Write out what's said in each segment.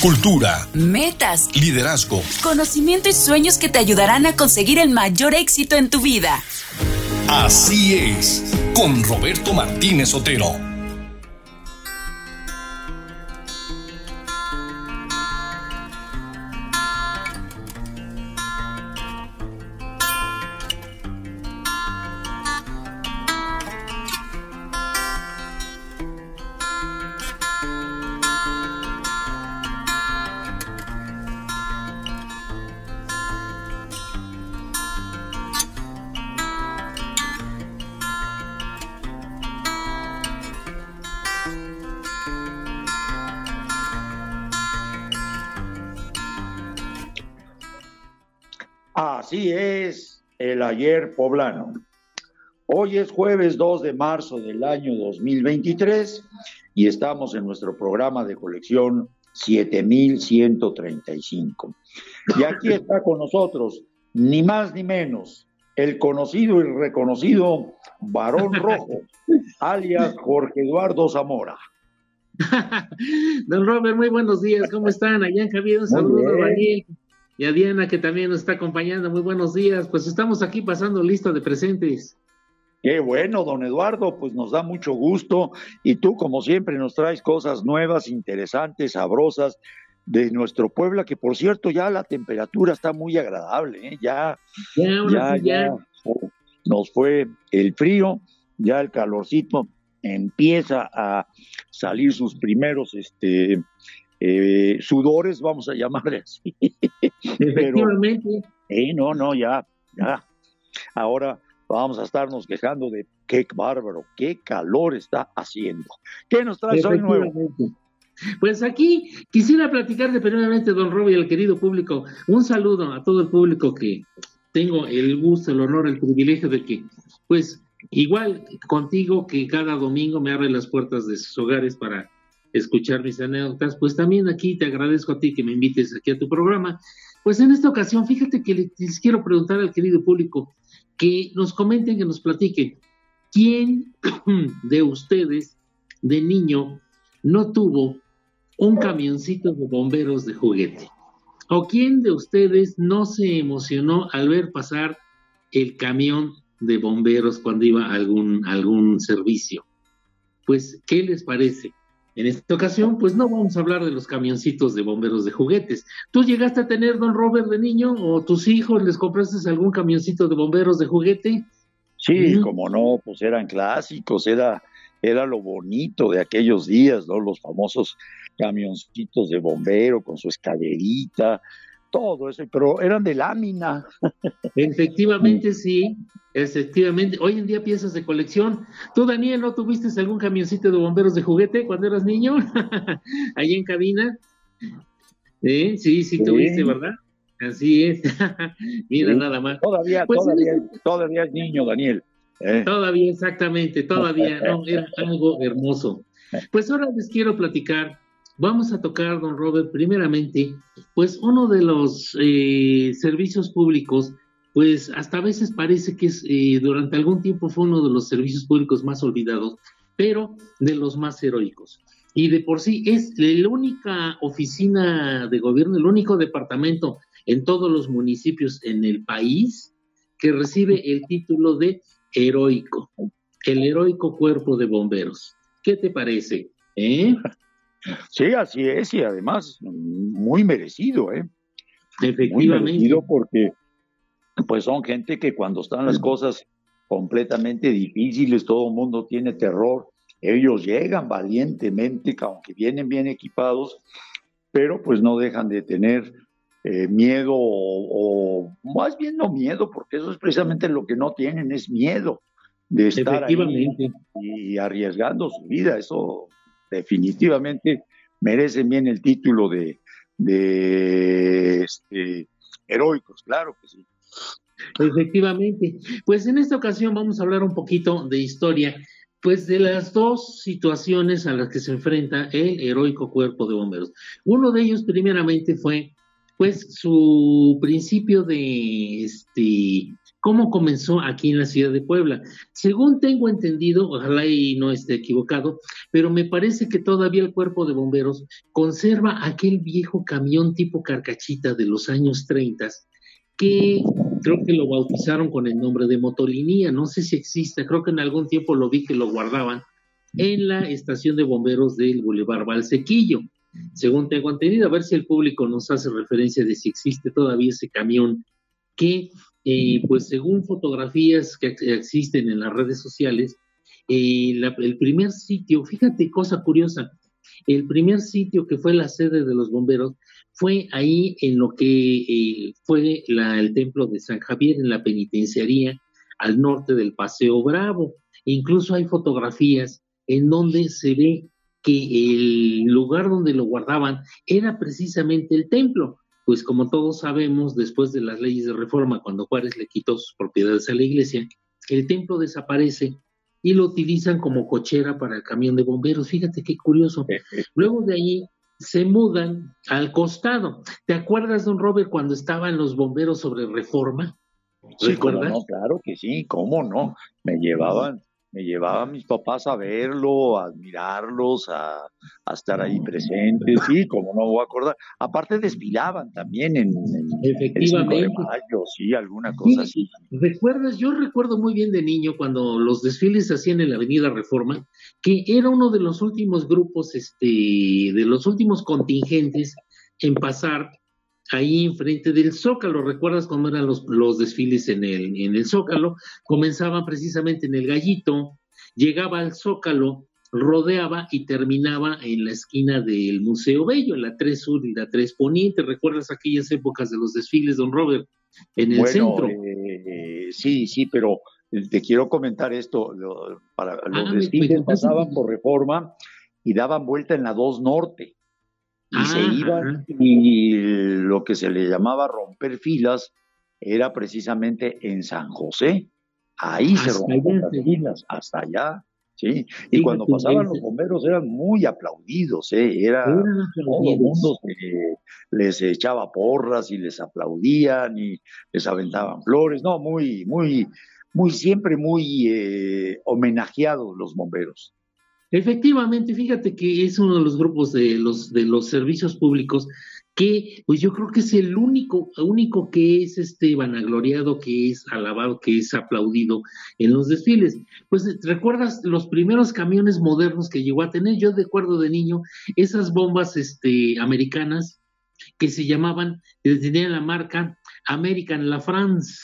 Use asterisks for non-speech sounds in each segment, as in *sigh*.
cultura, metas, liderazgo, conocimiento y sueños que te ayudarán a conseguir el mayor éxito en tu vida. Así es, con Roberto Martínez Otero. Poblano. Hoy es jueves 2 de marzo del año 2023 y estamos en nuestro programa de colección 7135. Y aquí está con nosotros, ni más ni menos, el conocido y reconocido varón rojo, alias Jorge Eduardo Zamora. *laughs* Don Robert, muy buenos días, ¿cómo están? Allá en Javier, un saludo a Daniel y a Diana que también nos está acompañando. Muy buenos días. Pues estamos aquí pasando lista de presentes. Qué bueno, don Eduardo, pues nos da mucho gusto y tú como siempre nos traes cosas nuevas, interesantes, sabrosas de nuestro Puebla, que por cierto ya la temperatura está muy agradable, ¿eh? ya, ya, ya, nos fue el frío, ya el calorcito empieza a salir sus primeros este, eh, sudores, vamos a llamarle así. *laughs* Efectivamente. eh, no, no, ya, ya. Ahora vamos a estarnos quejando de qué bárbaro, qué calor está haciendo. ¿Qué nos trae hoy nuevo? Pues aquí quisiera platicar de primeramente, don Robbie, al querido público, un saludo a todo el público que tengo el gusto, el honor, el privilegio de que, pues, igual contigo que cada domingo me abre las puertas de sus hogares para escuchar mis anécdotas, pues también aquí te agradezco a ti que me invites aquí a tu programa. Pues en esta ocasión, fíjate que les quiero preguntar al querido público que nos comenten, que nos platiquen, ¿quién *clears throat* de ustedes de niño no tuvo un camioncito de bomberos de juguete? ¿O quién de ustedes no se emocionó al ver pasar el camión de bomberos cuando iba a algún, algún servicio? Pues, ¿qué les parece? En esta ocasión, pues no vamos a hablar de los camioncitos de bomberos de juguetes. ¿Tú llegaste a tener, don Robert, de niño, o tus hijos les compraste algún camioncito de bomberos de juguete? Sí, como no, pues eran clásicos, era, era lo bonito de aquellos días, ¿no? Los famosos camioncitos de bombero con su escalerita, todo eso, pero eran de lámina. Efectivamente, sí, efectivamente. Hoy en día piezas de colección. ¿Tú, Daniel, no tuviste algún camioncito de bomberos de juguete cuando eras niño? *laughs* Ahí en cabina. ¿Eh? Sí, sí, tuviste, ¿verdad? Así es. *laughs* Mira, nada más. Todavía, pues todavía, todavía es niño, Daniel. ¿eh? Todavía, exactamente, todavía, no, *laughs* era algo hermoso. Pues ahora les quiero platicar Vamos a tocar, don Robert, primeramente, pues uno de los eh, servicios públicos, pues hasta a veces parece que es, eh, durante algún tiempo fue uno de los servicios públicos más olvidados, pero de los más heroicos. Y de por sí es la única oficina de gobierno, el único departamento en todos los municipios en el país que recibe el título de heroico, el heroico cuerpo de bomberos. ¿Qué te parece? ¿Eh? Sí, así es, y además muy merecido, ¿eh? Efectivamente. Muy merecido porque pues son gente que cuando están las cosas completamente difíciles, todo el mundo tiene terror, ellos llegan valientemente, aunque vienen bien equipados, pero pues no dejan de tener eh, miedo o, más bien no miedo, porque eso es precisamente lo que no tienen, es miedo de estar ahí y arriesgando su vida, eso definitivamente merecen bien el título de, de este, heroicos, claro que sí. Efectivamente. Pues en esta ocasión vamos a hablar un poquito de historia, pues de las dos situaciones a las que se enfrenta el heroico cuerpo de bomberos. Uno de ellos primeramente fue pues su principio de este cómo comenzó aquí en la ciudad de Puebla. Según tengo entendido, ojalá y no esté equivocado, pero me parece que todavía el cuerpo de bomberos conserva aquel viejo camión tipo carcachita de los años 30 que creo que lo bautizaron con el nombre de motolinía, no sé si existe, creo que en algún tiempo lo vi que lo guardaban en la estación de bomberos del Boulevard Valsequillo. Según tengo entendido, a ver si el público nos hace referencia de si existe todavía ese camión que eh, pues según fotografías que existen en las redes sociales, eh, el primer sitio, fíjate cosa curiosa, el primer sitio que fue la sede de los bomberos fue ahí en lo que eh, fue el templo de San Javier, en la penitenciaría al norte del Paseo Bravo. Incluso hay fotografías en donde se ve que el lugar donde lo guardaban era precisamente el templo pues como todos sabemos, después de las leyes de reforma, cuando Juárez le quitó sus propiedades a la iglesia, el templo desaparece y lo utilizan como cochera para el camión de bomberos. Fíjate qué curioso. *laughs* Luego de ahí se mudan al costado. ¿Te acuerdas, don Robert, cuando estaban los bomberos sobre reforma? Sí, no, claro que sí, cómo no. Me llevaban me llevaba a mis papás a verlo, a admirarlos, a, estar ahí presentes, sí, como no voy a acordar. Aparte desfilaban también en, Efectivamente. El mayo, sí, alguna cosa así. ¿Recuerdas? Yo recuerdo muy bien de niño cuando los desfiles se hacían en la Avenida Reforma, que era uno de los últimos grupos, este, de los últimos contingentes en pasar ahí enfrente del Zócalo. ¿Recuerdas cómo eran los, los desfiles en el, en el Zócalo? Comenzaban precisamente en el Gallito, llegaba al Zócalo, rodeaba y terminaba en la esquina del Museo Bello, en la 3 Sur y la 3 Poniente. ¿Recuerdas aquellas épocas de los desfiles, don Robert, en el centro? Eh, sí, sí, pero te quiero comentar esto. para, los ah, desfiles pasaban por reforma y daban vuelta en la 2 Norte y se ah, iban y lo que se le llamaba romper filas era precisamente en San José. Ahí se rompían las filas, hasta allá. ¿sí? Y cuando pasaban los bomberos eran muy aplaudidos, ¿eh? Era, todo el mundo les echaba porras y les aplaudían y les aventaban flores, no, muy, muy, muy, siempre muy eh, homenajeados los bomberos. Efectivamente, fíjate que es uno de los grupos de los de los servicios públicos que pues yo creo que es el único único que es este vanagloriado, que es alabado, que es aplaudido en los desfiles. Pues recuerdas los primeros camiones modernos que llegó a tener, yo de acuerdo de niño, esas bombas este americanas que se llamaban, que tenían la marca American La France.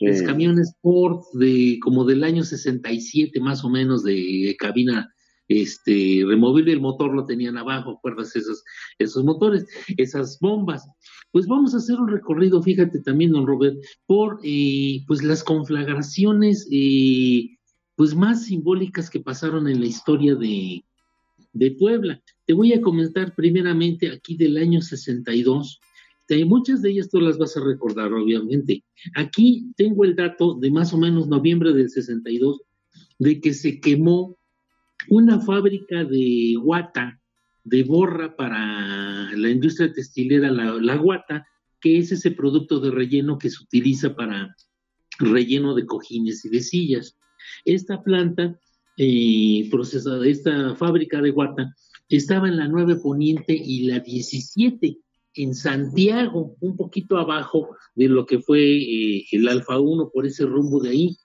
Los camiones Ford de como del año 67 más o menos de cabina este, removible, el motor lo tenían abajo, ¿acuerdas esos, esos motores, esas bombas? Pues vamos a hacer un recorrido, fíjate también, don Robert, por eh, pues las conflagraciones eh, pues más simbólicas que pasaron en la historia de, de Puebla. Te voy a comentar primeramente aquí del año 62. muchas de ellas tú las vas a recordar, obviamente. Aquí tengo el dato de más o menos noviembre del 62, de que se quemó una fábrica de guata, de borra para la industria textilera, la, guata, que es ese producto de relleno que se utiliza para relleno de cojines y de sillas. Esta planta eh, procesada, esta fábrica de guata, estaba en la 9 Poniente y la 17 en Santiago, un poquito abajo de lo que fue eh, el Alfa 1, por ese rumbo de ahí.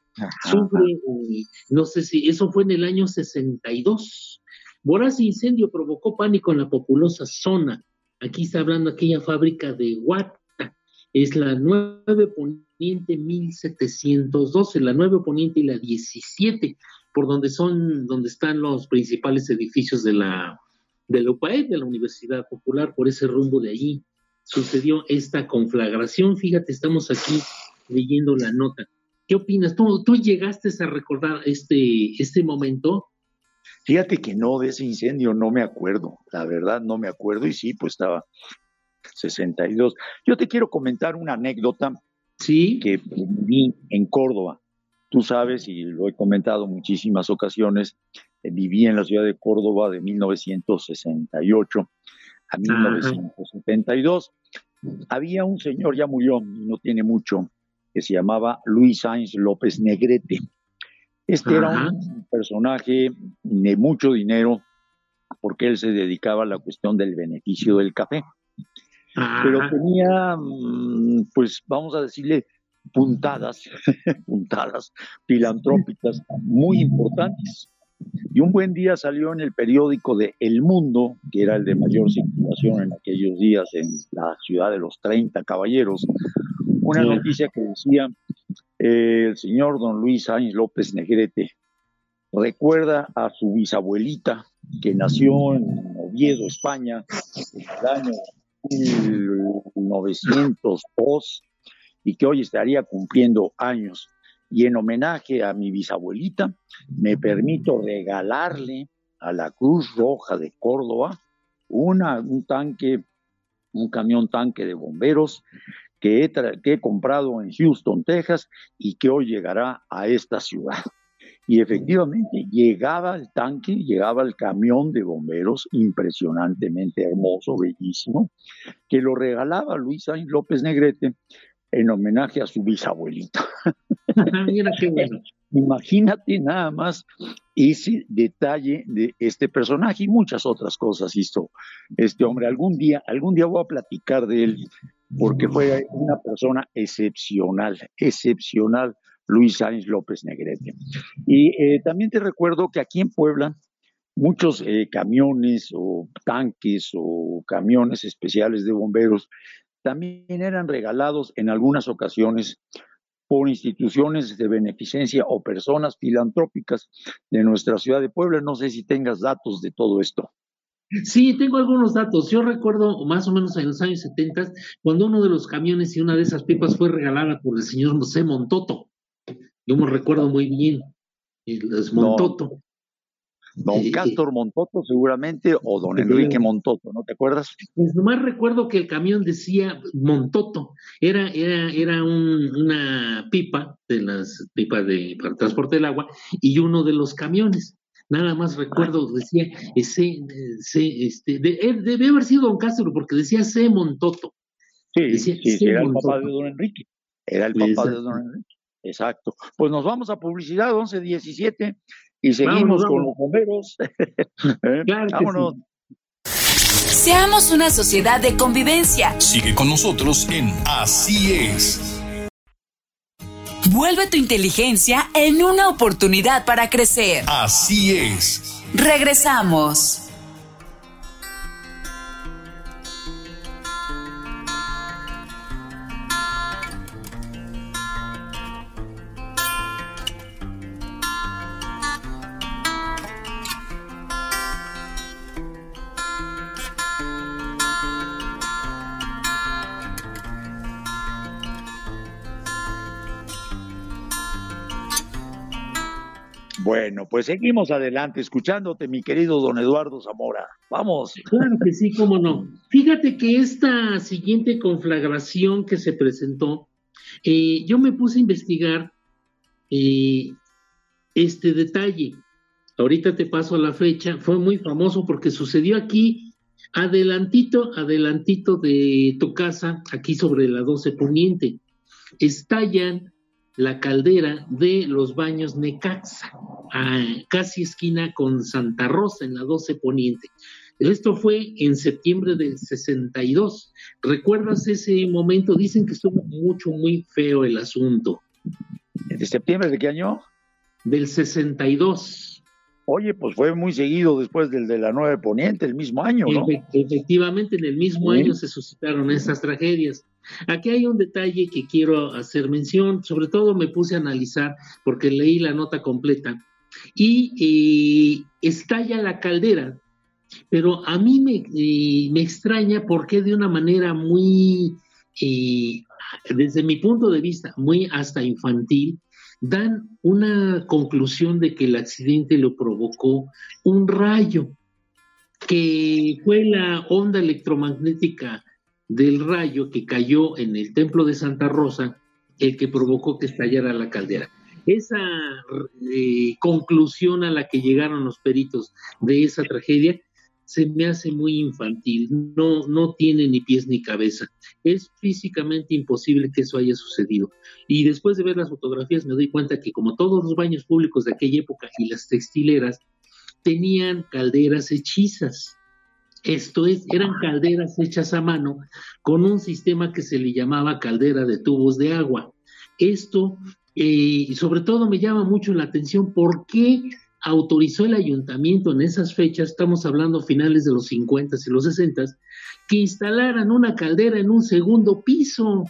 Sufre, no sé si eso fue en el año 62. Voraz incendio provocó pánico en la populosa zona. Aquí está hablando aquella fábrica de Guata. Es la 9 Poniente 1712, la 9 Poniente y la 17, por donde son, donde están los principales edificios de la de la UPAE, de la Universidad Popular, por ese rumbo de allí sucedió esta conflagración. Fíjate, estamos aquí leyendo la nota. ¿Qué opinas? ¿Tú, tú llegaste a recordar este, este momento? Fíjate que no, de ese incendio no me acuerdo, la verdad no me acuerdo y sí, pues estaba 62. Yo te quiero comentar una anécdota ¿Sí? que viví en Córdoba. Tú sabes, y lo he comentado muchísimas ocasiones, eh, viví en la ciudad de Córdoba de 1968 a 1972. Había un señor, ya murió, no tiene mucho, que se llamaba Luis Sainz López Negrete. Este era un personaje de mucho dinero porque él se dedicaba a la cuestión del beneficio del café. Pero tenía, mm, pues vamos a decirle, puntadas, *laughs* puntadas filantrópicas muy importantes. Y un buen día salió en el periódico de El Mundo, que era el de mayor circulación en aquellos días en la ciudad de los 30 caballeros, una noticia que decía, eh, el señor don Luis Sáenz López Negrete recuerda a su bisabuelita que nació en Oviedo, España, en el año 1902 y que hoy estaría cumpliendo años. Y en homenaje a mi bisabuelita, me permito regalarle a la Cruz Roja de Córdoba una, un tanque, un camión tanque de bomberos que he, que he comprado en Houston, Texas, y que hoy llegará a esta ciudad. Y efectivamente llegaba el tanque, llegaba el camión de bomberos, impresionantemente hermoso, bellísimo, que lo regalaba Luis Sainz López Negrete en homenaje a su bisabuelita. Mira qué bueno. *laughs* Imagínate nada más ese detalle de este personaje y muchas otras cosas hizo este hombre. Algún día, algún día voy a platicar de él porque fue una persona excepcional, excepcional, Luis Sáenz López Negrete. Y eh, también te recuerdo que aquí en Puebla muchos eh, camiones o tanques o camiones especiales de bomberos también eran regalados en algunas ocasiones por instituciones de beneficencia o personas filantrópicas de nuestra ciudad de Puebla. No sé si tengas datos de todo esto. Sí, tengo algunos datos. Yo recuerdo más o menos en los años 70, cuando uno de los camiones y una de esas pipas fue regalada por el señor José Montoto. Yo me recuerdo muy bien. El Montoto. Don Castor Montoto seguramente o don Enrique Montoto, ¿no te acuerdas? Pues nomás recuerdo que el camión decía Montoto, era, era, era una pipa de las pipas de para transporte del agua y uno de los camiones. Nada más recuerdo, decía ese, ese este, debe haber sido don Castro porque decía C Montoto. Sí, sí, era el papá de don Enrique. Era el papá de don Enrique. Exacto. Pues nos vamos a publicidad 11-17 y seguimos con los bomberos. *laughs* ¿Eh? Vámonos. Seamos una sociedad de convivencia. Sigue con nosotros en Así es. Vuelve tu inteligencia en una oportunidad para crecer. Así es. Regresamos. Bueno, pues seguimos adelante escuchándote, mi querido don Eduardo Zamora. Vamos. Claro que sí, cómo no. Fíjate que esta siguiente conflagración que se presentó, eh, yo me puse a investigar eh, este detalle. Ahorita te paso la fecha. Fue muy famoso porque sucedió aquí, adelantito, adelantito de tu casa, aquí sobre la 12 Poniente. Estallan la caldera de los baños Necaxa, casi esquina con Santa Rosa en la 12 Poniente. Esto fue en septiembre del 62. ¿Recuerdas ese momento? Dicen que estuvo mucho, muy feo el asunto. ¿De septiembre de qué año? Del 62. Oye, pues fue muy seguido después del de la 9 Poniente, el mismo año, ¿no? Efectivamente, en el mismo año se suscitaron esas tragedias. Aquí hay un detalle que quiero hacer mención, sobre todo me puse a analizar porque leí la nota completa y eh, estalla la caldera, pero a mí me, eh, me, extraña porque de una manera muy, eh, desde mi punto de vista, muy hasta infantil, dan una conclusión de que el accidente lo provocó un rayo, que fue la onda electromagnética del rayo que cayó en el templo de Santa Rosa, el que provocó que estallara la caldera. Esa eh, conclusión a la que llegaron los peritos de esa tragedia se me hace muy infantil, no, no tiene ni pies ni cabeza. Es físicamente imposible que eso haya sucedido. Y después de ver las fotografías me doy cuenta que como todos los baños públicos de aquella época y las textileras, tenían calderas hechizas. Esto es, eran calderas hechas a mano con un sistema que se le llamaba caldera de tubos de agua. Esto, eh, y sobre todo me llama mucho la atención, ¿por qué autorizó el ayuntamiento en esas fechas, estamos hablando finales de los 50 y los 60, que instalaran una caldera en un segundo piso.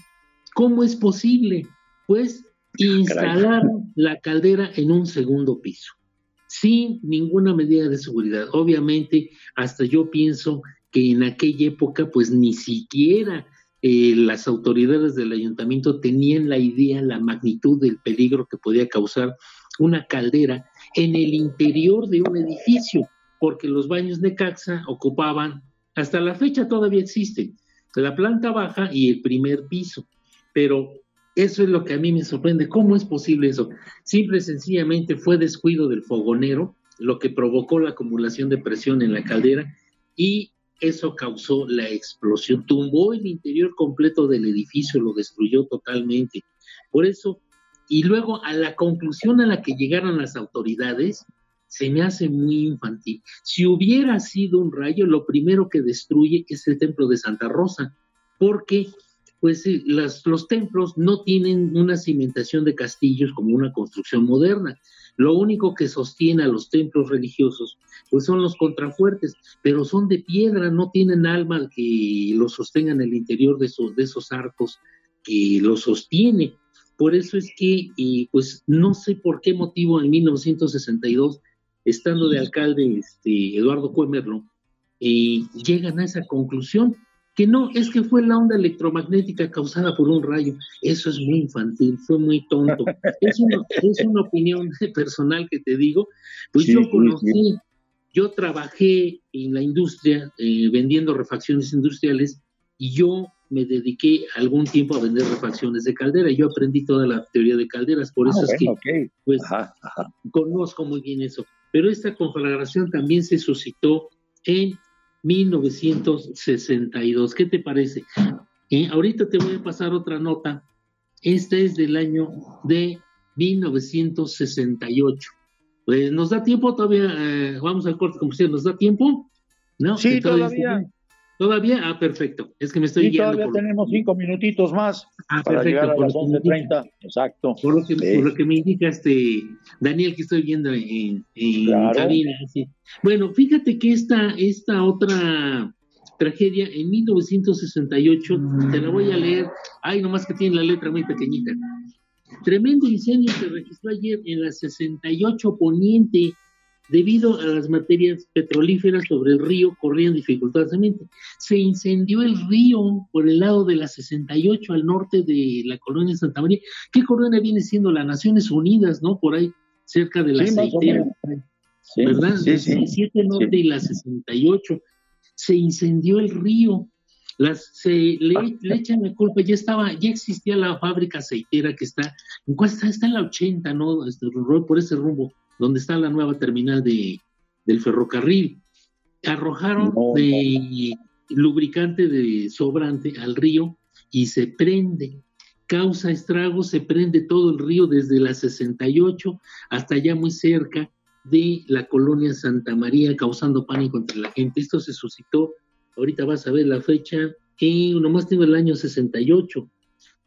¿Cómo es posible? Pues instalaron la caldera en un segundo piso, sin ninguna medida de seguridad. Obviamente, hasta yo pienso que en aquella época, pues ni siquiera eh, las autoridades del ayuntamiento tenían la idea, la magnitud del peligro que podía causar una caldera en el interior de un edificio, porque los baños de Caxa ocupaban, hasta la fecha todavía existen, la planta baja y el primer piso. Pero eso es lo que a mí me sorprende. ¿Cómo es posible eso? Simple y sencillamente fue descuido del fogonero, lo que provocó la acumulación de presión en la caldera y eso causó la explosión. Tumbó el interior completo del edificio, lo destruyó totalmente. Por eso y luego a la conclusión a la que llegaron las autoridades, se me hace muy infantil. Si hubiera sido un rayo, lo primero que destruye es el templo de Santa Rosa, porque pues los templos no tienen una cimentación de castillos como una construcción moderna. Lo único que sostiene a los templos religiosos pues son los contrafuertes, pero son de piedra, no tienen alma que los sostenga en el interior de esos, de esos arcos que los sostiene. Por eso es que, pues no sé por qué motivo en 1962, estando de alcalde este, Eduardo Cuemerlo, eh, llegan a esa conclusión, que no, es que fue la onda electromagnética causada por un rayo. Eso es muy infantil, fue muy tonto. *laughs* Es una, es una opinión personal que te digo. Pues yo conocí, yo trabajé en la industria eh, vendiendo refacciones industriales y yo me dediqué algún tiempo a vender refacciones de caldera. Yo aprendí toda la teoría de calderas, por ah, eso es que pues, conozco muy bien eso. Pero esta conflagración también se suscitó en 1962. ¿Qué te parece? Eh, ahorita te voy a pasar otra nota. Esta es del año de 1968. Pues nos da tiempo todavía, eh, vamos al corte comercial, ¿nos da tiempo? ¿No? Sí, todavía. ¿Todavía? Ah, perfecto. Es que me estoy sí, todavía tenemos cinco minutitos más ah, para llegar a las 11.30. Exacto. Por lo, que, por lo que me indica este Daniel que estoy viendo en, en cabina. Bueno, fíjate que esta, esta otra tragedia en 1968, te la voy a leer. Ay, nomás que tiene la letra muy pequeñita. Tremendo incendio se registró ayer en la 68 Poniente debido a las materias petrolíferas sobre el río corrían dificultosamente. Se incendió el río por el lado de la 68 al norte de la colonia Santa María. ¿Qué colonia viene siendo? Las Naciones Unidas, ¿no? Por ahí, cerca de la aceitera. ¿Verdad? Sí, sí, 7 norte y la 68. Se incendió el río. Las, se le, le, echan la culpa, ya estaba, ya existía la fábrica aceitera que está, ¿en cuál está? Está en la 80, ¿no? Este, por ese rumbo donde está la nueva terminal de, del ferrocarril. Arrojaron de lubricante de sobrante al río y se prende. Causa estragos, se prende todo el río desde la 68 hasta allá muy cerca de la colonia Santa María, causando pánico entre la gente. Esto se suscitó, ahorita vas a ver la fecha, y nomás tengo el año 68.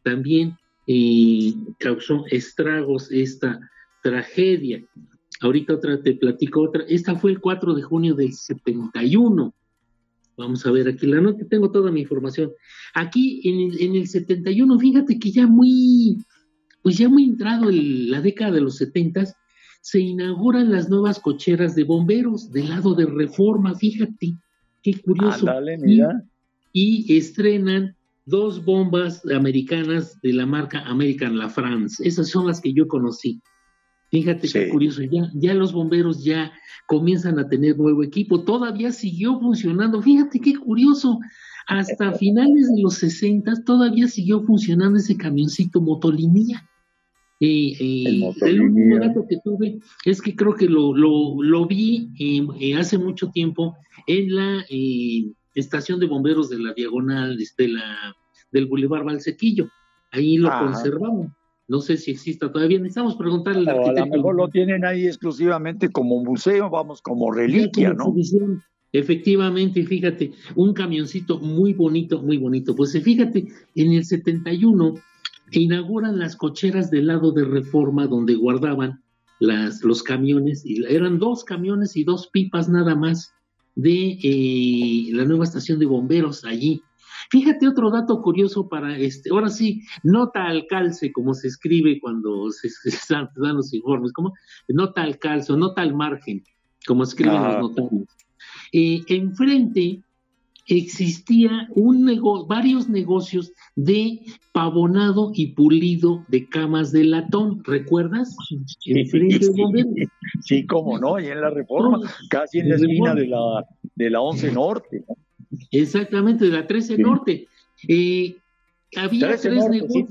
También eh, causó estragos esta tragedia. Ahorita otra, te platico otra. Esta fue el 4 de junio del 71. Vamos a ver aquí la nota, tengo toda mi información. Aquí en el, en el 71, fíjate que ya muy, pues ya muy entrado la década de los 70, se inauguran las nuevas cocheras de bomberos del lado de Reforma, fíjate, qué curioso. mira. Y, y, estrenan dos bombas americanas de la marca American La France. Esas son las que yo conocí. Fíjate qué curioso, ya, ya los bomberos ya comienzan a tener nuevo equipo, todavía siguió funcionando, fíjate qué curioso, hasta *laughs* finales de los 60 todavía siguió funcionando ese camioncito motolinía. Y, el, último dato que tuve es que creo que lo, lo, lo vi eh, hace mucho tiempo en la eh, estación de bomberos de la diagonal de la, del Boulevard Valsequillo. Ahí lo conservamos. No sé si exista todavía. Necesitamos preguntarle al arquitecto. A lo mejor lo tienen ahí exclusivamente como museo, vamos, como reliquia, ¿no? Efectivamente, fíjate, un camioncito muy bonito, muy bonito. Pues fíjate, en el 71 inauguran las cocheras del lado de Reforma donde guardaban las, los camiones, y eran dos camiones y dos pipas nada más de eh, la nueva estación de bomberos allí. Fíjate otro dato curioso para este, ahora sí, nota al calce, como se escribe cuando se, *laughs* dan los informes, como nota al calce, nota al margen, como escriben los notarios. Eh, enfrente existía un varios negocios de pavonado y pulido de camas de latón, ¿recuerdas? Sí, sí, cómo no, y en la reforma, casi en la esquina de la, de la 11 Norte. Exactamente, de la 13 Norte. Eh, había tres negocios.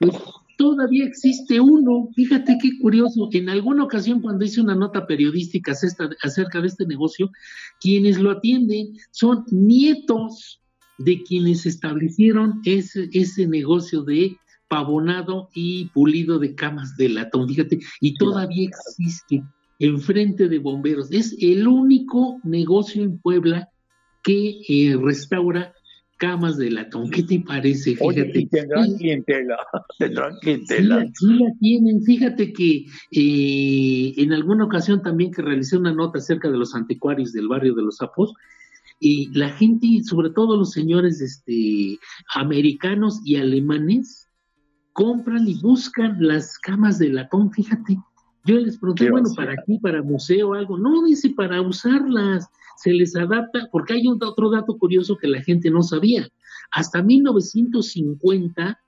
Pues, todavía existe uno. Fíjate qué curioso. En alguna ocasión, cuando hice una nota periodística acerca de este negocio, quienes lo atienden son nietos de quienes establecieron ese, ese negocio de pavonado y pulido de camas de latón. Fíjate, y todavía existe enfrente de bomberos. Es el único negocio en Puebla que eh, restaura camas de latón. ¿Qué te parece? Fíjate. tendrán clientela, *laughs* tendrán clientela. Sí, la tienen. Fíjate que eh, en alguna ocasión también que realicé una nota acerca de los anticuarios del barrio de los Sapos, y la gente, sobre todo los señores este, americanos y alemanes, compran y buscan las camas de latón, fíjate. Yo les pregunté, bueno, ¿para qué? ¿Para museo o algo? No, dice, para usarlas se les adapta, porque hay otro dato curioso que la gente no sabía. Hasta 1950,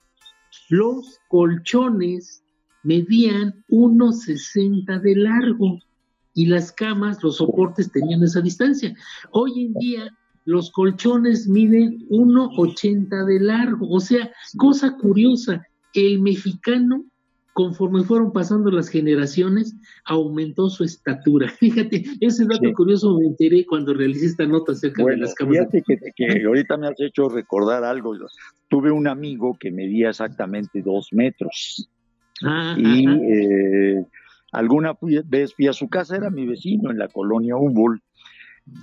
los colchones medían 1,60 de largo y las camas, los soportes tenían esa distancia. Hoy en día los colchones miden 1,80 de largo. O sea, cosa curiosa, el mexicano conforme fueron pasando las generaciones, aumentó su estatura. *laughs* Fíjate, ese dato curioso me enteré cuando realicé esta nota acerca de las cámaras. Fíjate que, ahorita me has hecho recordar algo. Tuve un amigo que medía exactamente dos metros. Ah, y eh, alguna vez fui a su casa, era mi vecino en la colonia Humboldt,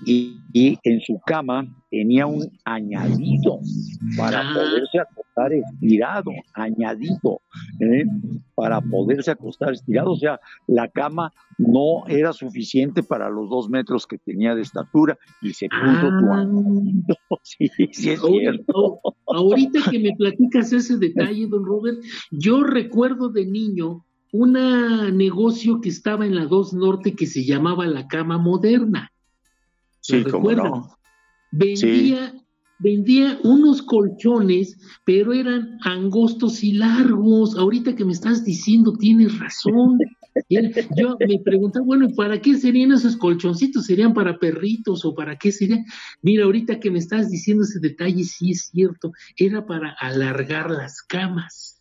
y, en su cama tenía un añadido para ah. poderse acostar estirado, añadido, ¿eh? para poderse acostar estirado. O sea, la cama no era suficiente para los dos metros que tenía de estatura y se puso ah. *laughs* Sí, sí es cierto. Ahorita que me platicas ese detalle, don Robert, yo recuerdo de niño un negocio que estaba en la 2 Norte que se llamaba la cama moderna. Sí, no. Vendía, vendía unos colchones, pero eran angostos y largos. Ahorita que me estás diciendo, tienes razón. Yo me preguntaba, bueno, ¿para qué serían esos colchoncitos? ¿Serían para perritos o para qué serían? Mira, ahorita que me estás diciendo ese detalle, sí es cierto, era para alargar las camas.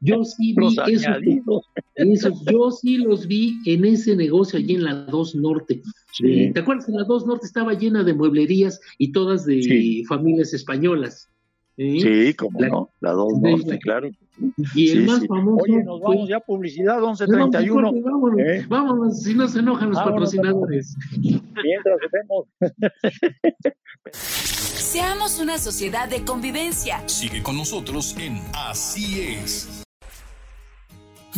Yo sí *laughs* vi eso, yo sí los vi en ese negocio allí en la 2 Norte. ¿Te acuerdas que la 2 Norte estaba llena de mueblerías y todas de familias españolas? Sí, como no, la 2 Norte, claro. Y el más famoso. Oye, nos vamos ya publicidad 1131. No, vámonos, ¿Eh? vámonos, si no se enojan los patrocinadores. Mientras vemos. Seamos una sociedad de convivencia. Sigue con nosotros en Así es.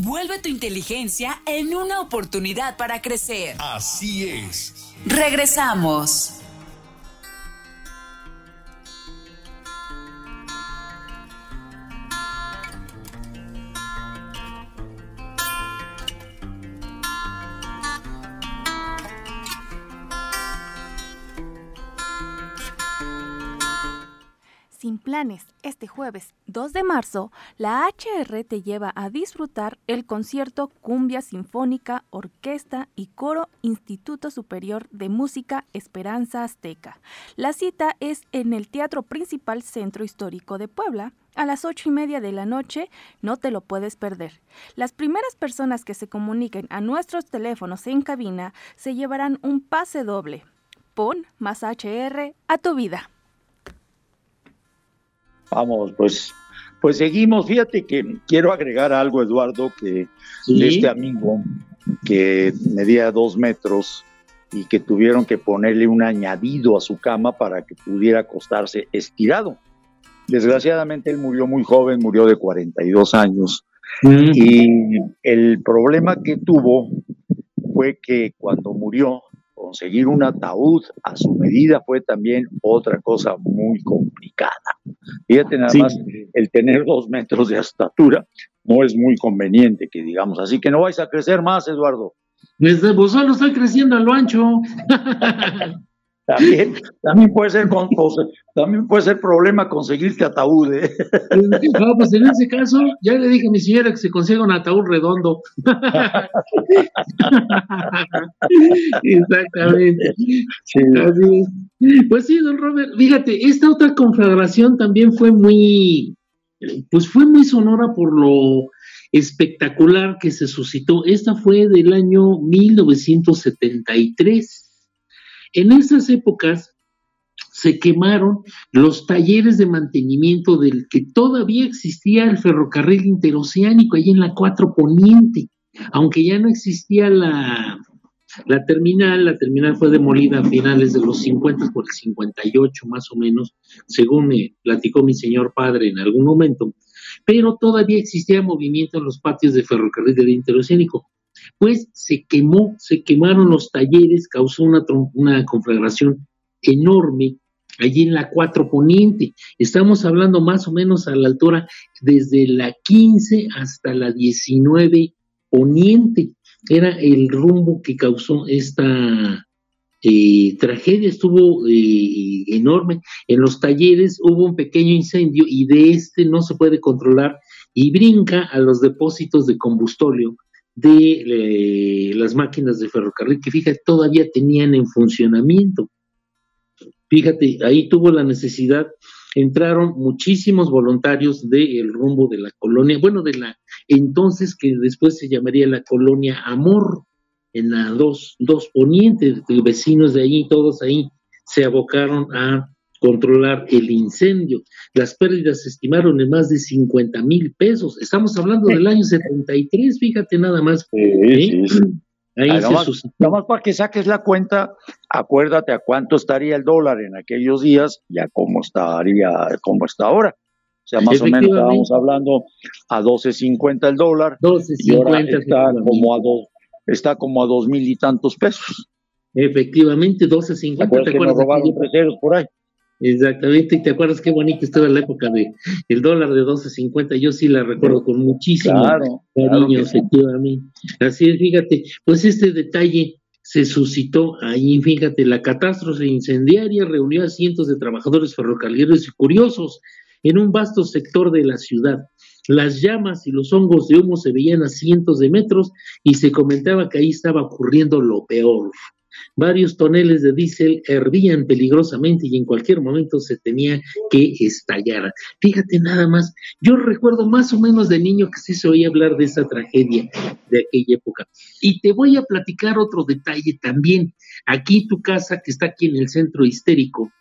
Vuelve tu inteligencia en una oportunidad para crecer. Así es. Regresamos. Sin planes, este jueves 2 de marzo, la HR te lleva a disfrutar el concierto Cumbia Sinfónica, Orquesta y Coro Instituto Superior de Música Esperanza Azteca. La cita es en el Teatro Principal Centro Histórico de Puebla a las ocho y media de la noche, no te lo puedes perder. Las primeras personas que se comuniquen a nuestros teléfonos en cabina se llevarán un pase doble. Pon más HR a tu vida. Vamos, pues, pues seguimos. Fíjate que quiero agregar algo, Eduardo, que de este amigo que medía dos metros y que tuvieron que ponerle un añadido a su cama para que pudiera acostarse estirado. Desgraciadamente él murió muy joven, murió de 42 años. Mm. Y el problema que tuvo fue que cuando murió conseguir un ataúd a su medida fue también otra cosa muy complicada. Fíjate nada más, el tener dos metros de estatura no es muy conveniente, que digamos. Así que no vais a crecer más, Eduardo. Desde vos solo estoy creciendo a lo ancho. *laughs* También, también puede ser con, también puede ser problema conseguirte ataúd. ¿eh? No, pues en ese caso, ya le dije a mi señora que se consiga un ataúd redondo. *laughs* Exactamente. Pues sí, don Robert, fíjate, esta otra confederación también fue muy, pues fue muy sonora por lo espectacular que se suscitó. Esta fue del año 1973 en esas épocas se quemaron los talleres de mantenimiento del que todavía existía el ferrocarril interoceánico ahí en la 4 Poniente, aunque ya no existía la, la terminal, la terminal fue demolida a finales de los 50 por el 58 más o menos, según me platicó mi señor padre en algún momento, pero todavía existía movimiento en los patios de ferrocarril del interoceánico pues se quemó, se quemaron los talleres, causó una, una conflagración enorme allí en la 4 Poniente. Estamos hablando más o menos a la altura desde la 15 hasta la 19 Poniente. Era el rumbo que causó esta eh, tragedia, estuvo eh, enorme. En los talleres hubo un pequeño incendio y de este no se puede controlar y brinca a los depósitos de combustorio de las máquinas de ferrocarril que fíjate todavía tenían en funcionamiento. Fíjate, ahí tuvo la necesidad, entraron muchísimos voluntarios del rumbo de la colonia, bueno, de la entonces que después se llamaría la colonia Amor, en la dos, dos ponientes, vecinos de ahí, todos ahí se abocaron a controlar el incendio. Las pérdidas se estimaron en más de 50 mil pesos. Estamos hablando del año 73, fíjate nada más. ¿eh? Ahí se nomás, nomás, para que saques la cuenta, acuérdate a cuánto estaría el dólar en aquellos días y a cómo estaría, cómo está ahora. O sea, más o menos estábamos hablando a 12.50 el dólar 12.50 está como a dos, está como a dos mil y tantos pesos. Efectivamente, 12.50. ¿Te acuerdas? Que por ahí. Exactamente, y te acuerdas qué bonita estaba la época de el dólar de 12.50, yo sí la recuerdo con muchísimo cariño, efectivamente. Así es, fíjate, pues este detalle se suscitó ahí, fíjate, la catástrofe incendiaria reunió a cientos de trabajadores ferrocarrileros y curiosos en un vasto sector de la ciudad. Las llamas y los hongos de humo se veían a cientos de metros y se comentaba que ahí estaba ocurriendo lo peor. Varios toneles de diésel hervían peligrosamente y en cualquier momento se tenía que estallar. Fíjate nada más, yo recuerdo más o menos de niño que sí se oía hablar de esa tragedia de aquella época. Y te voy a platicar otro detalle también. Aquí tu casa, que está aquí en el centro histérico,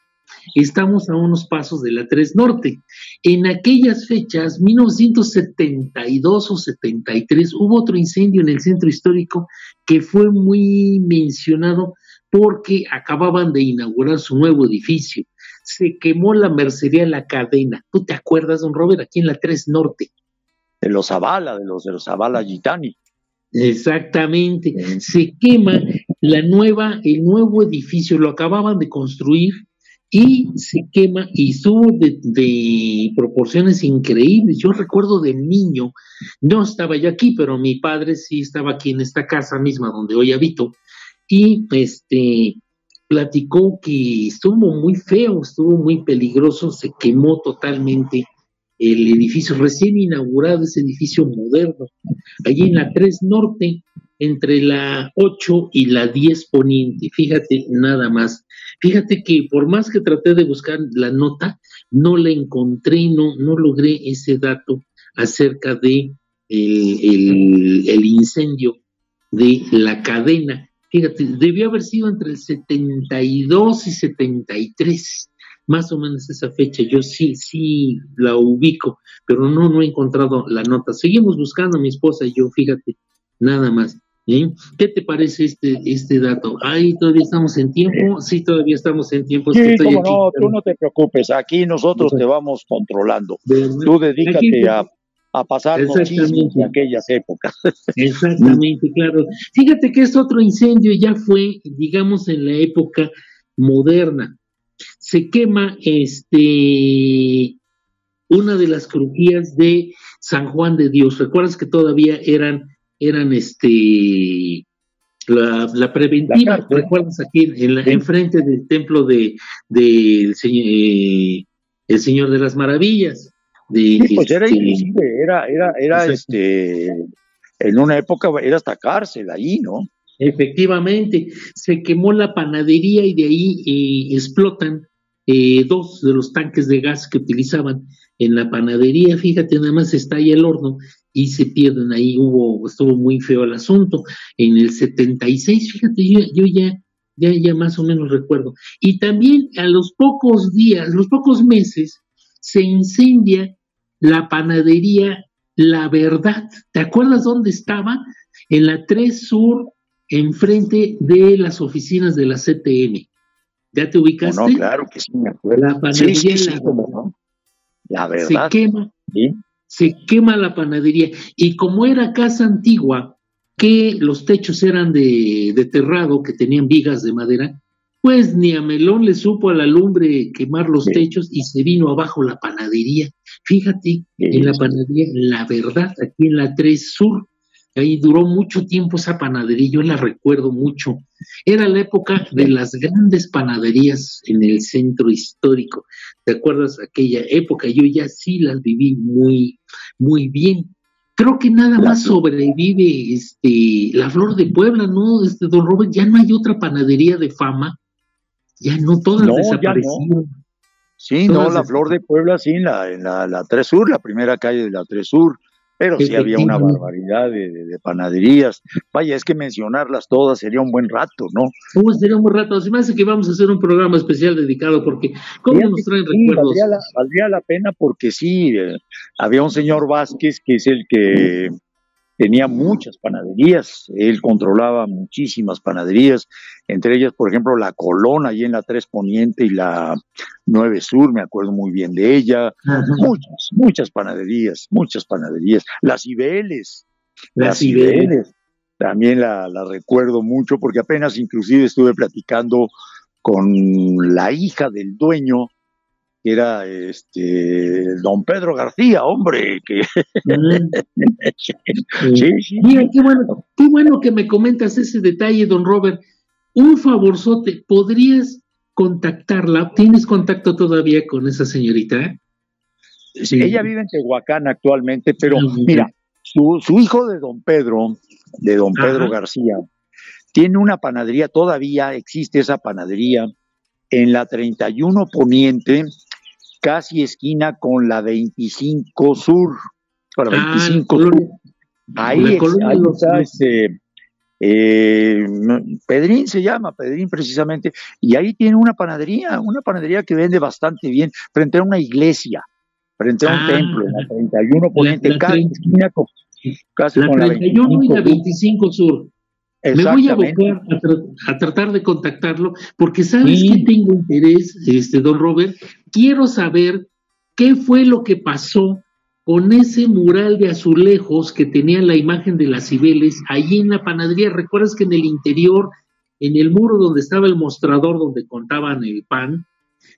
Estamos a unos pasos de la 3 Norte. En aquellas fechas, 1972 o 73, hubo otro incendio en el centro histórico que fue muy mencionado porque acababan de inaugurar su nuevo edificio. Se quemó la mercería La Cadena. ¿Tú te acuerdas, don Robert, aquí en la 3 Norte? De los Zavala, de los de los Zavala Gitani. Exactamente. Se quema la nueva, el nuevo edificio, lo acababan de construir y se quema y estuvo de, proporciones increíbles. Yo recuerdo de niño, no estaba yo aquí, pero mi padre sí estaba aquí en esta casa misma donde hoy habito, y este platicó que estuvo muy feo, estuvo muy peligroso, se quemó totalmente el edificio recién inaugurado, ese edificio moderno, allí en la 3 Norte, entre la 8 y la 10 Poniente. Fíjate, nada más. Fíjate que por más que traté de buscar la nota, no la encontré, no, no logré ese dato acerca de el, el incendio de la cadena. Fíjate, debió haber sido entre el 72 y 73 más o menos esa fecha, yo sí, sí la ubico, pero no, no he encontrado la nota. Seguimos buscando mi esposa y yo, fíjate, nada más. ¿eh? ¿Qué te parece este, este dato? Ahí todavía estamos en tiempo, sí, todavía estamos en tiempo. Sí, no, tú no te preocupes, aquí nosotros te vamos controlando. Tú dedícate a, a pasar en aquellas épocas. Exactamente, claro. Fíjate que es otro incendio, ya fue, digamos, en la época moderna se quema este una de las crujías de San Juan de Dios. ¿Recuerdas que todavía eran, eran este la, preventiva? ¿Recuerdas aquí en la, enfrente del templo de, de eh, el Señor de las Maravillas? De, pues era este, era, era, era este en una época era hasta cárcel ahí, ¿no? Efectivamente, se quemó la panadería y de ahí eh, explotan eh, dos de los tanques de gas que utilizaban en la panadería, fíjate, nada más está ahí el horno y se pierden ahí, hubo, estuvo muy feo el asunto. En el 76, fíjate, yo, yo ya, ya, ya más o menos recuerdo. Y también a los pocos días, los pocos meses, se incendia la panadería La Verdad. ¿Te acuerdas dónde estaba? En la 3 Sur, enfrente de las oficinas de la CTM. ¿Ya te ubicaste? No, claro que sí, me acuerdo. La panadería, sí, sí, la, verdad. Se quema, se quema la panadería. Y como era casa antigua, que los techos eran de, de terrado, que tenían vigas de madera, pues ni a Melón le supo a la lumbre quemar los techos y se vino abajo la panadería. Fíjate, en la panadería, la verdad, aquí en la 3 Sur, Ahí duró mucho tiempo esa panadería, yo la recuerdo mucho. Era la época de las grandes panaderías en el centro histórico. ¿Te acuerdas aquella época? Yo ya sí las viví muy, muy bien. Creo que nada más sobrevive este, la Flor de Puebla, ¿no? Este, don Robert, ya no hay otra panadería de fama. Ya no, todas desaparecieron. Sí, no, la Flor de Puebla, sí, en la, en la, la 3 Sur, la primera calle de la 3 Sur pero sí había una barbaridad de, panaderías. Vaya, es que mencionarlas todas sería un buen rato, ¿no? Uh, sería un buen rato. Se me hace que vamos a hacer un programa especial dedicado porque, ¿cómo nos traen recuerdos? Valdría la, pena porque sí, eh, había un señor Vázquez que es el que tenía muchas panaderías, él controlaba muchísimas panaderías, entre ellas, por ejemplo, la Colona, allí en la Tres Poniente y la Nueve Sur, me acuerdo muy bien de ella, muchas, muchas panaderías, muchas panaderías, las Cibeles, las Cibeles, también la, la recuerdo mucho porque apenas inclusive estuve platicando con la hija del dueño era este don Pedro García, hombre, que *laughs* sí, sí. Mira, qué bueno, qué bueno que me comentas ese detalle, don Robert. Un favorzote, ¿podrías contactarla? ¿Tienes contacto todavía con esa señorita? Sí. Ella vive en Tehuacán actualmente, pero mira, su, hijo de don Pedro, de don Pedro García, tiene una panadería, todavía existe esa panadería en la 31 Poniente, casi esquina con la 25 Sur. Con la 25 ah, Sur. Ahí, está este, eh, Pedrín se llama, Pedrín precisamente, y ahí tiene una panadería, una panadería que vende bastante bien, frente a una iglesia, frente a un ah. templo, en la 31 Poniente, casi esquina con, casi la con 31 la y la 25 Sur. Me voy a buscar a, tratar de contactarlo porque sabes que tengo interés, este don Robert, quiero saber qué fue lo que pasó con ese mural de azulejos que tenía la imagen de las Cibeles allí en la panadería. ¿Recuerdas que en el interior, en el muro donde estaba el mostrador donde contaban el pan,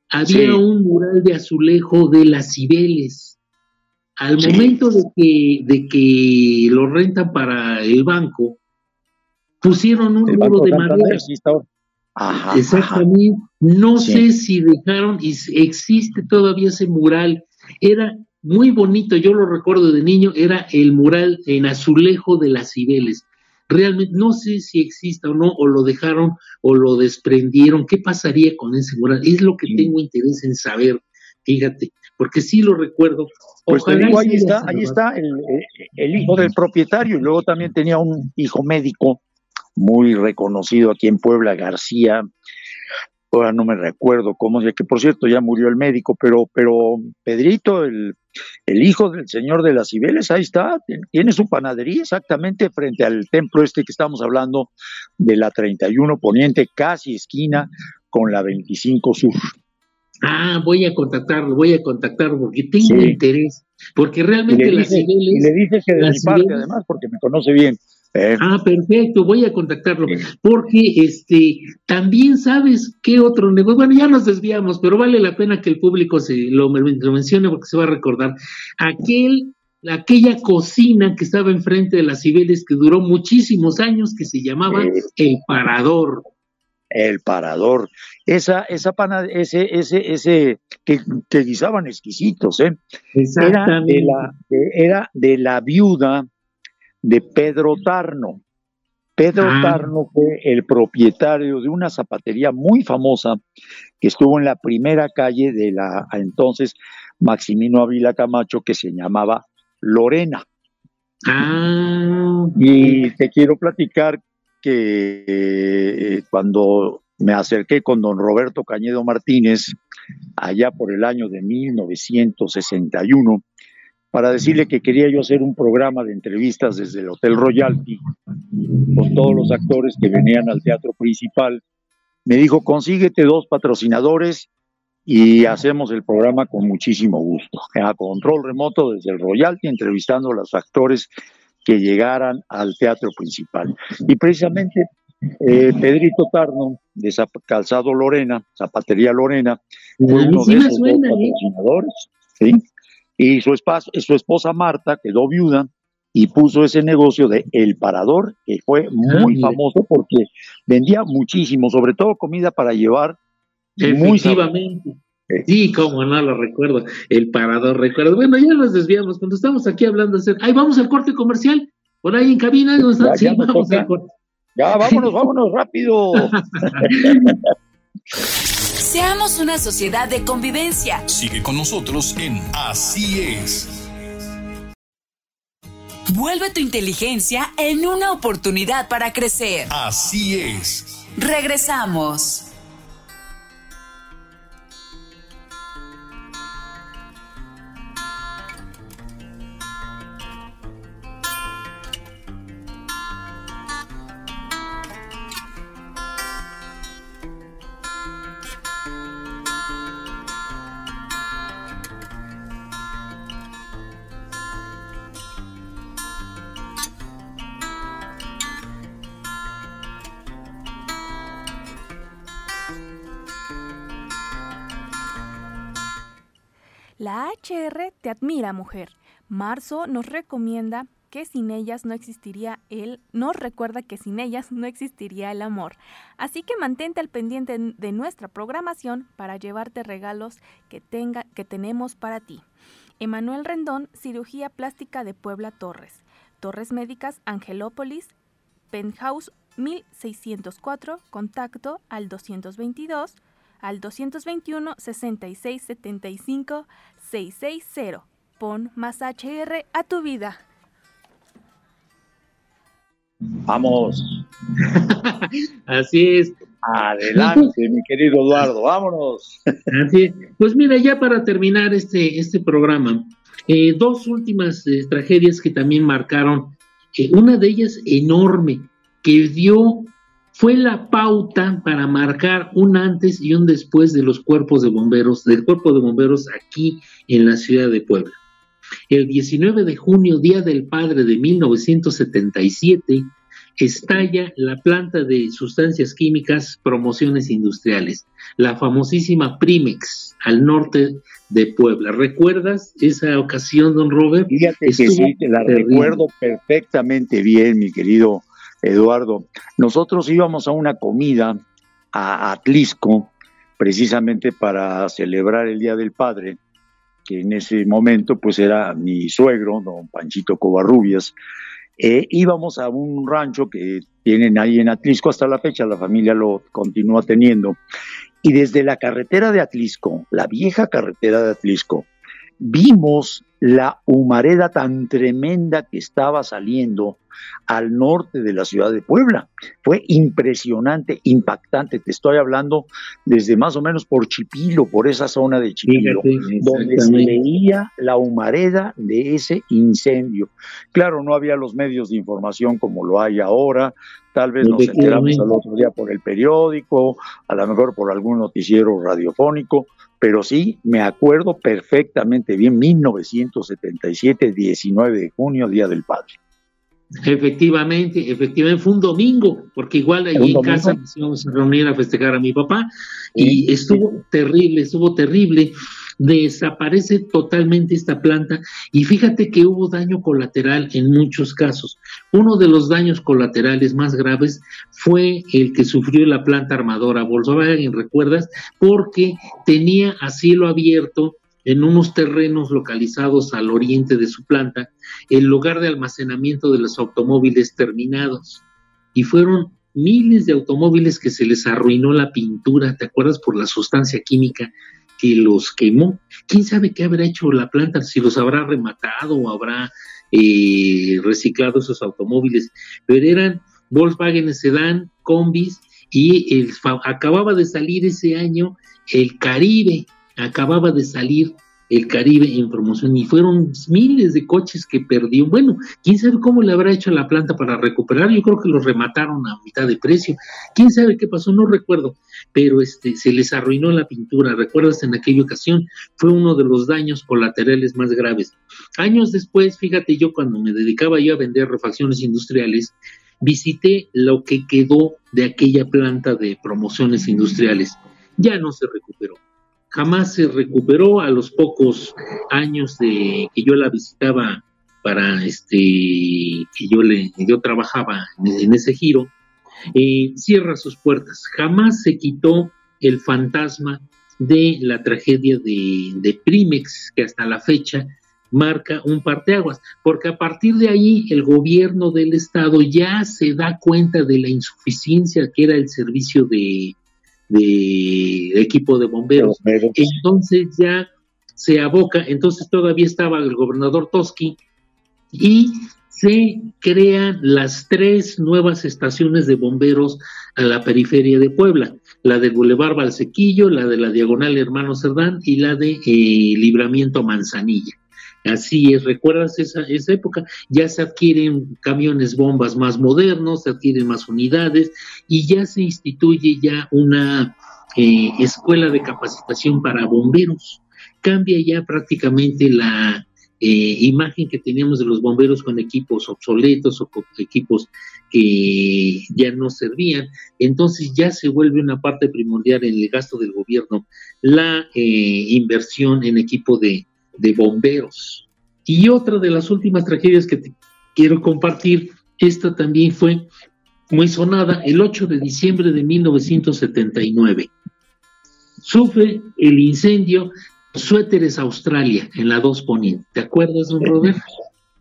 había un mural de azulejo de las Cibeles? Al momento de que, de que lo rentan para el banco, pusieron un muro de madera. Exactamente. No sé si dejaron y existe todavía ese mural. Era muy bonito, yo lo recuerdo de niño, era el mural en azulejo de las Cibeles. Realmente no sé si exista o no, o lo dejaron o lo desprendieron. ¿Qué pasaría con ese mural? Es lo que tengo interés en saber, fíjate, porque sí lo recuerdo. Pues ahí está, ahí está el, el hijo del propietario y luego también tenía un hijo médico muy reconocido aquí en Puebla, García, ahora no me recuerdo cómo, que por cierto ya murió el médico, pero, pero Pedrito, el, el hijo del señor de las Cibeles, ahí está, tiene su panadería exactamente frente al templo este que estamos hablando de la 31 Poniente, casi esquina con la 25 Sur. Ah, voy a contactarlo, voy a contactarlo porque tengo interés, porque realmente las Cibeles... Y le dices que de mi parte además, porque me conoce bien. Eh. Ah, perfecto, voy a contactarlo, porque este también sabes qué otro negocio, bueno, ya nos desviamos, pero vale la pena que el público se lo, mencione porque se va a recordar. Aquel, aquella cocina que estaba enfrente de las Cibeles que duró muchísimos años, que se llamaba El Parador. El Parador. Esa, esa pana, ese, ese, ese, que, que guisaban exquisitos, ¿eh? Era de la, era de la viuda de Pedro Tarno. Pedro ah. Tarno fue el propietario de una zapatería muy famosa que estuvo en la primera calle de la entonces Maximino Ávila Camacho que se llamaba Lorena. Ah. Y te quiero platicar que eh, cuando me acerqué con don Roberto Cañedo Martínez, allá por el año de 1961, para decirle que quería yo hacer un programa de entrevistas desde el Hotel Royalty con todos los actores que venían al teatro principal. Me dijo, consíguete dos patrocinadores y hacemos el programa con muchísimo gusto. A control remoto desde el Royalty, entrevistando a los actores que llegaran al teatro principal. Y precisamente eh, Pedrito Tarno, de Calzado Lorena, Zapatería Lorena, fue uno de esos dos ¿eh? patrocinadores. ¿sí? Y su, su esposa Marta quedó viuda y puso ese negocio de El Parador, que fue muy famoso porque vendía muchísimo, sobre todo comida para llevar. Efectivamente. sí, como no lo recuerdo. El Parador, recuerdo. Bueno, ya nos desviamos. Cuando estamos aquí hablando de hacer. Ahí vamos al corte comercial. Por ahí en cabina. Ya, vamos al corte. Ya, vámonos, *laughs* vámonos, rápido. *laughs* Seamos una sociedad de convivencia. Sigue con nosotros en Así es. Vuelve tu inteligencia en una oportunidad para crecer. Así es. Regresamos. La HR te admira, mujer. Marzo nos recomienda que sin ellas no existiría el, nos recuerda que sin ellas no existiría el amor. Así que mantente al pendiente de nuestra programación para llevarte regalos que, tenga, que tenemos para ti. Emanuel Rendón, Cirugía Plástica de Puebla Torres. Torres Médicas Angelópolis, Penthouse 1604, contacto al 222 al 221 66 75 660. Pon más HR a tu vida. Vamos. *laughs* Así es. Adelante, mi querido Eduardo, vámonos. Así es. Pues mira, ya para terminar este, este programa, eh, dos últimas eh, tragedias que también marcaron, eh, una de ellas enorme, que dio fue la pauta para marcar un antes y un después de los cuerpos de bomberos, del cuerpo de bomberos aquí en la ciudad de Puebla. El 19 de junio, Día del Padre de 1977, estalla la planta de sustancias químicas Promociones Industriales, la famosísima Primex, al norte de Puebla. ¿Recuerdas esa ocasión, don Robert? Fíjate que sí, te la recuerdo perfectamente bien, mi querido Eduardo. Nosotros íbamos a una comida a Atlisco precisamente para celebrar el Día del Padre, que en ese momento pues era mi suegro, don Panchito Covarrubias, eh, íbamos a un rancho que tienen ahí en Atlisco hasta la fecha, la familia lo continúa teniendo, y desde la carretera de Atlisco, la vieja carretera de Atlisco, vimos la humareda tan tremenda que estaba saliendo al norte de la ciudad de Puebla. Fue impresionante, impactante. Te estoy hablando desde más o menos por Chipilo, por esa zona de Chipilo, donde se veía la humareda de ese incendio. Claro, no había los medios de información como lo hay ahora. Tal vez nos enteramos al otro día por el periódico, a lo mejor por algún noticiero radiofónico, pero sí me acuerdo perfectamente bien, 1977, 19 de junio, Día del Padre. Efectivamente, efectivamente, fue un domingo, porque igual allí en casa nos íbamos a reunir a festejar a mi papá y estuvo terrible, estuvo terrible. Desaparece totalmente esta planta y fíjate que hubo daño colateral en muchos casos. Uno de los daños colaterales más graves fue el que sufrió la planta armadora Volkswagen, ¿recuerdas? Porque tenía a cielo abierto en unos terrenos localizados al oriente de su planta el lugar de almacenamiento de los automóviles terminados. Y fueron miles de automóviles que se les arruinó la pintura, ¿te acuerdas? Por la sustancia química que los quemó. ¿Quién sabe qué habrá hecho la planta? Si los habrá rematado o habrá eh, reciclado esos automóviles. Pero eran Volkswagen Sedán, combis, y el, acababa de salir ese año el Caribe, acababa de salir el Caribe en promoción y fueron miles de coches que perdió. Bueno, quién sabe cómo le habrá hecho la planta para recuperar. Yo creo que los remataron a mitad de precio. Quién sabe qué pasó, no recuerdo, pero este se les arruinó la pintura. ¿Recuerdas en aquella ocasión? Fue uno de los daños colaterales más graves. Años después, fíjate yo cuando me dedicaba yo a vender refacciones industriales, visité lo que quedó de aquella planta de promociones industriales. Ya no se recuperó jamás se recuperó a los pocos años de que yo la visitaba para este que yo le yo trabajaba en, ese giro eh, cierra sus puertas. Jamás se quitó el fantasma de la tragedia de, de Primex que hasta la fecha marca un parteaguas, porque a partir de ahí el gobierno del estado ya se da cuenta de la insuficiencia que era el servicio de, de equipo de bomberos. Entonces ya se aboca, entonces todavía estaba el gobernador Toski y se crean las tres nuevas estaciones de bomberos a la periferia de Puebla, la de Boulevard Valsequillo, la de la Diagonal Hermano Cerdán y la de eh, Libramiento Manzanilla. Así es, ¿recuerdas esa, esa época? Ya se adquieren camiones bombas más modernos, se adquieren más unidades y ya se instituye ya una eh, escuela de capacitación para bomberos. Cambia ya prácticamente la eh, imagen que teníamos de los bomberos con equipos obsoletos o con equipos que ya no servían. Entonces ya se vuelve una parte primordial en el gasto del gobierno la eh, inversión en equipo de, de bomberos. Y otra de las últimas tragedias que te quiero compartir, esta también fue muy sonada el 8 de diciembre de 1979. Sufre el incendio Suéteres Australia en la 2 Poniente. ¿Te acuerdas, don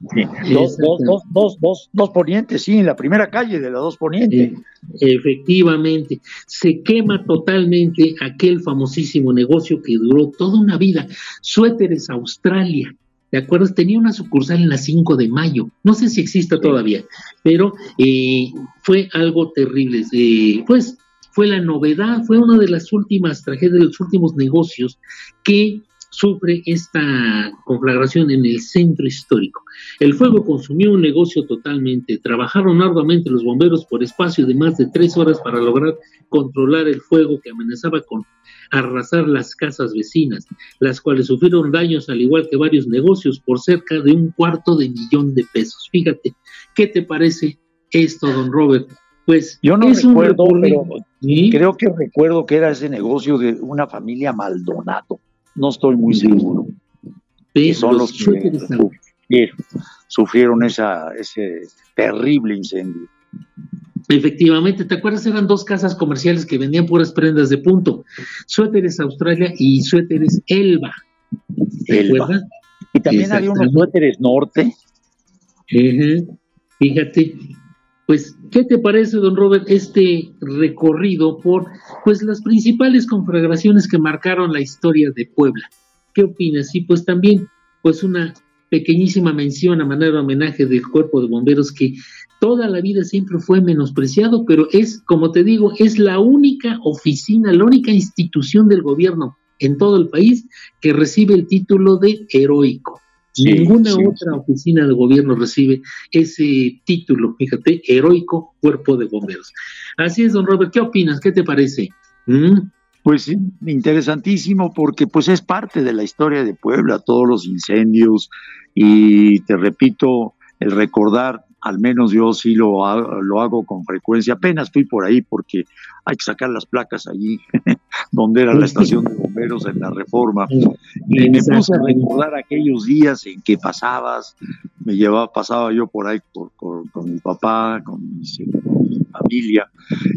Robert? Dos, dos, dos, dos, ponientes, sí, en la primera calle de la dos poniente. efectivamente, se quema totalmente aquel famosísimo negocio que duró toda una vida, Suéteres Australia. ¿De acuerdas? Tenía una sucursal en la 5 de mayo. No sé si exista todavía, pero eh, fue algo terrible. Eh, pues fue la novedad, fue una de las últimas tragedias, de los últimos negocios que sufre esta conflagración en el centro histórico. El fuego consumió un negocio totalmente. Trabajaron arduamente los bomberos por espacio de más de tres horas para lograr controlar el fuego que amenazaba con arrasar las casas vecinas, las cuales sufrieron daños al igual que varios negocios por cerca de un cuarto de millón de pesos. Fíjate, ¿qué te parece esto, don Robert? Pues yo no recuerdo, pero creo que recuerdo que era ese negocio de una familia Maldonado no estoy muy seguro. son los que sufrieron, esa, ese terrible incendio. Efectivamente, ¿te acuerdas? Eran dos casas comerciales que vendían puras prendas de punto. Suéteres Australia y suéteres Elba. ¿Te acuerdas? Y también había unos suéteres norte. Fíjate, pues, ¿qué te parece, don Robert, este recorrido por pues las principales conflagraciones que marcaron la historia de Puebla? ¿Qué opinas? Y pues también, pues una pequeñísima mención a manera de homenaje del cuerpo de bomberos que toda la vida siempre fue menospreciado, pero es, como te digo, es la única oficina, la única institución del gobierno en todo el país que recibe el título de heroico. Ninguna otra oficina de gobierno recibe ese título, fíjate, heroico cuerpo de bomberos. Así es, don Robert, ¿qué opinas? ¿Qué te parece? ¿Mm? Pues interesantísimo porque pues es parte de la historia de Puebla, todos los incendios y te repito, el recordar al menos yo sí lo lo hago con frecuencia. Apenas fui por ahí porque hay que sacar las placas allí, *laughs* donde era la estación de bomberos en la reforma. Y me puse a recordar aquellos días en que pasabas, me llevaba, pasaba yo por ahí con mi papá, con mi, familia,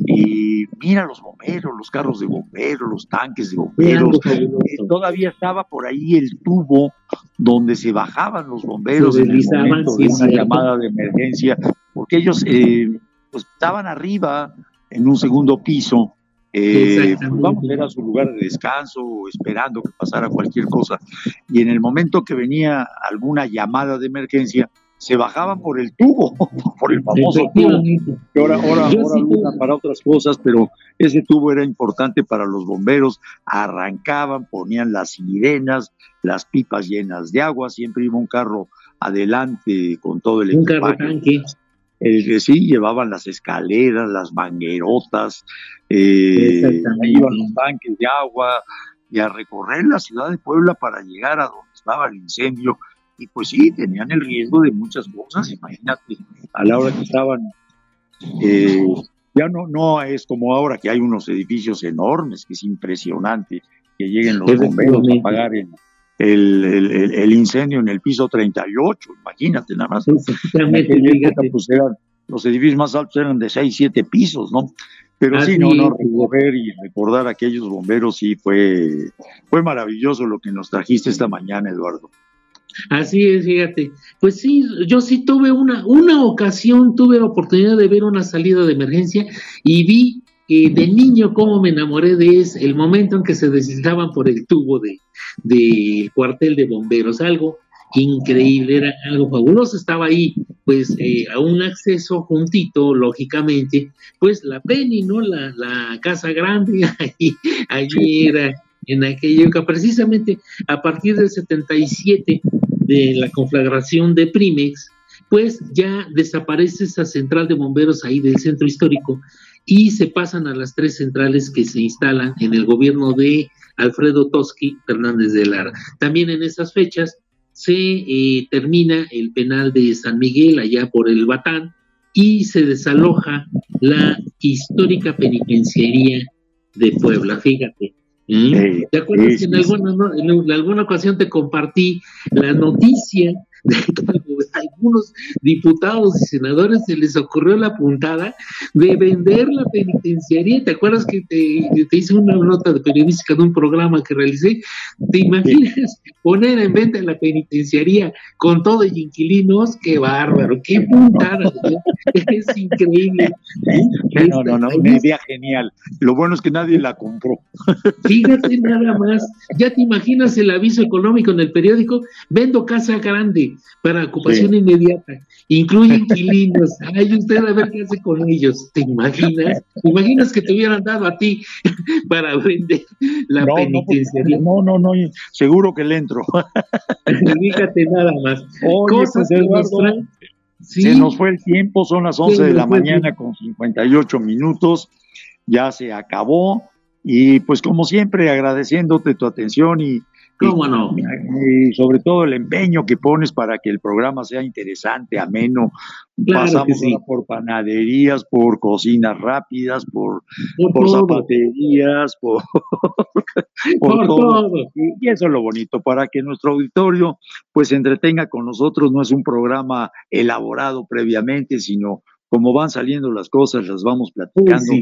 y mira los bomberos, los carros de bomberos, los tanques de bomberos. Eh, todavía estaba por ahí el tubo donde se bajaban los bomberos en el momento de una llamada de emergencia, porque ellos eh, pues, estaban arriba en un segundo piso, eh, pues, vamos a ir a su lugar de descanso, esperando que pasara cualquier cosa. Y en el momento que venía alguna llamada de emergencia, se bajaban por el tubo, *laughs* por el famoso tubo, que ahora, ahora, ahora para otras cosas, pero ese tubo era importante para los bomberos, arrancaban, ponían las sirenas, las pipas llenas de agua, siempre iba un carro adelante con todo el un Carro tanque. El que sí, llevaban las escaleras, las manguerotas, eh, iban los tanques de agua, y a recorrer la ciudad de Puebla para llegar a donde estaba el incendio, y pues sí, tenían el riesgo de muchas cosas, imagínate, a la hora que estaban, eh, ya no, no es como ahora que hay unos edificios enormes, que es impresionante que lleguen los bomberos a apagar el, el, incendio en el piso 38, imagínate nada más. Pues eran, los edificios más altos eran de 6, 7 pisos, ¿no? Pero sí, no, no, recorrer y recordar a aquellos bomberos sí fue, fue maravilloso lo que nos trajiste esta mañana, Eduardo. Así es, fíjate. Pues sí, yo sí tuve una, una ocasión, tuve la oportunidad de ver una salida de emergencia y vi de niño cómo me enamoré de ese, el momento en que se deslizaban por el tubo de, de cuartel de bomberos, algo increíble, era algo fabuloso, estaba ahí pues eh, a un acceso juntito, lógicamente, pues la Penny, ¿no? La, la casa grande, *laughs* allí, allí era en aquella época, precisamente a partir del 77 de la conflagración de Primex, pues ya desaparece esa central de bomberos ahí del centro histórico y se pasan a las tres centrales que se instalan en el gobierno de Alfredo Toski Fernández de Lara. También en esas fechas se eh, termina el penal de San Miguel allá por el Batán y se desaloja la histórica penitenciaría de Puebla. Fíjate, ¿Mm? ¿Te acuerdas que en, alguna, en alguna ocasión te compartí la noticia de que algunos diputados y senadores se les ocurrió la puntada de vender la penitenciaría. ¿Te acuerdas que te, hice una nota de periodística de un programa que realicé? ¿Te imaginas poner en venta la penitenciaría con todo y inquilinos? ¡Qué bárbaro! ¡Qué puntada! es increíble. No, no, no, una idea genial. Lo bueno es que nadie la compró. Fíjate nada más. Ya te imaginas el aviso económico en el periódico. Vendo casa grande para ocupación inmediata. Incluye inquilinos. Ay, usted a ver qué hace con ellos. ¿Te imaginas? ¿Te imaginas que te hubieran dado a ti *laughs* para vender la penitenciaría? No, no, no, seguro que le entro. Fíjate nada más. Cosas pues, Se nos fue el tiempo, son las 11 de la mañana con 58 minutos, ya se acabó. Y pues como siempre, agradeciéndote tu atención y, ¿Cómo no? Y sobre todo el empeño que pones para que el programa sea interesante, ameno. Pasamos por panaderías, por cocinas rápidas, por, por, zapaterías, *laughs* por, por, todo. Y eso es lo bonito, para que nuestro auditorio pues se entretenga con nosotros. No es un programa elaborado previamente, sino como van saliendo las cosas, las vamos platicando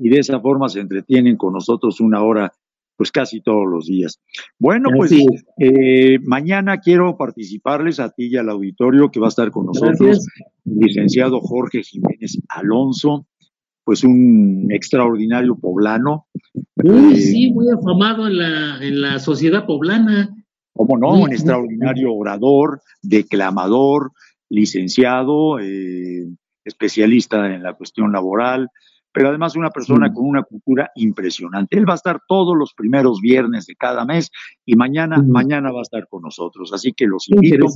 y de esa forma se entretienen con nosotros una hora pues casi todos los días. Bueno, pues eh, mañana quiero participarles a ti y al auditorio que va a estar con nosotros, licenciado Jorge Jiménez Alonso, pues un extraordinario poblano. Uy, eh, sí, muy afamado en la, en la sociedad poblana. ¿Cómo no? un extraordinario orador, declamador, licenciado, eh, especialista en la cuestión laboral, pero además una persona con una cultura impresionante. Él va a estar todos los primeros viernes de cada mes y mañana, mañana va a estar con nosotros. Así que los invito.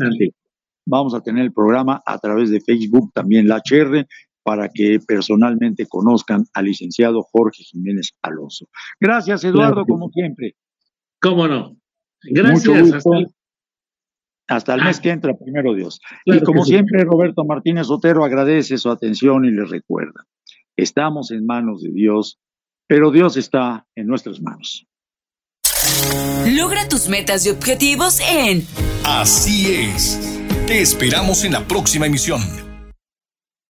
Vamos a tener el programa a través de Facebook, también la HR, para que personalmente conozcan al licenciado Jorge Jiménez Alonso. Gracias, Eduardo, como siempre. ¿Cómo no? Gracias. Hasta, el mes ah. que entra, primero Dios. y como siempre, Roberto Martínez Otero agradece su atención y le recuerda. Estamos en manos de Dios, pero Dios está en nuestras manos. Logra tus metas y objetivos en Así es. Te esperamos en la próxima emisión.